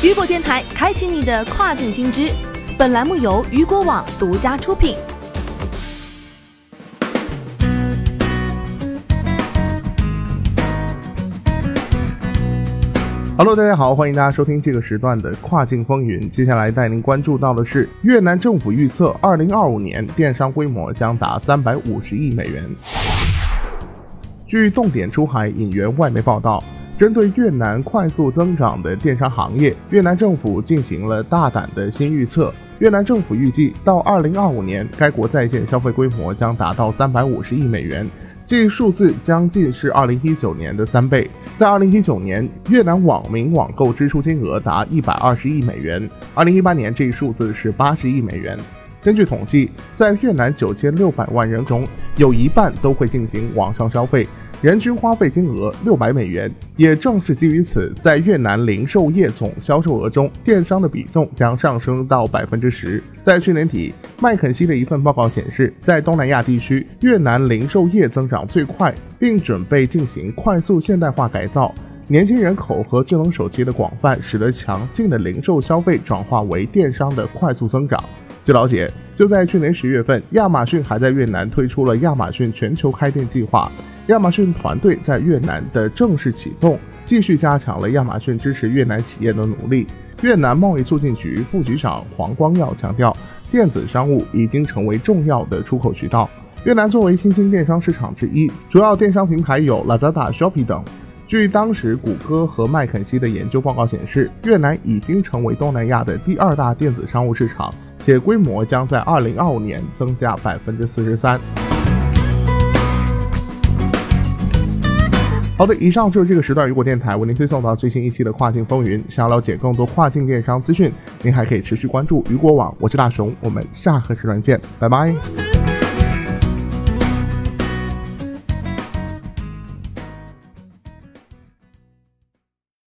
雨果电台开启你的跨境新知。本栏目由雨果网独家出品。Hello，大家好，欢迎大家收听这个时段的跨境风云。接下来带您关注到的是，越南政府预测，二零二五年电商规模将达三百五十亿美元。据动点出海引援外媒报道，针对越南快速增长的电商行业，越南政府进行了大胆的新预测。越南政府预计，到二零二五年，该国在线消费规模将达到三百五十亿美元。这一数字将近是二零一九年的三倍。在二零一九年，越南网民网购支出金额达一百二十亿美元，二零一八年这一数字是八十亿美元。根据统计，在越南九千六百万人中，有一半都会进行网上消费。人均花费金额六百美元，也正是基于此，在越南零售业总销售额中，电商的比重将上升到百分之十。在去年底，麦肯锡的一份报告显示，在东南亚地区，越南零售业增长最快，并准备进行快速现代化改造。年轻人口和智能手机的广泛，使得强劲的零售消费转化为电商的快速增长。据了解，就在去年十月份，亚马逊还在越南推出了亚马逊全球开店计划。亚马逊团队在越南的正式启动，继续加强了亚马逊支持越南企业的努力。越南贸易促进局副局长黄光耀强调，电子商务已经成为重要的出口渠道。越南作为新兴电商市场之一，主要电商平台有 Lazada、Shopee 等。据当时谷歌和麦肯锡的研究报告显示，越南已经成为东南亚的第二大电子商务市场，且规模将在二零二五年增加百分之四十三。好的，以上就是这个时段雨果电台为您推送到最新一期的跨境风云。想要了解更多跨境电商资讯，您还可以持续关注雨果网。我是大熊，我们下个时段见，拜拜。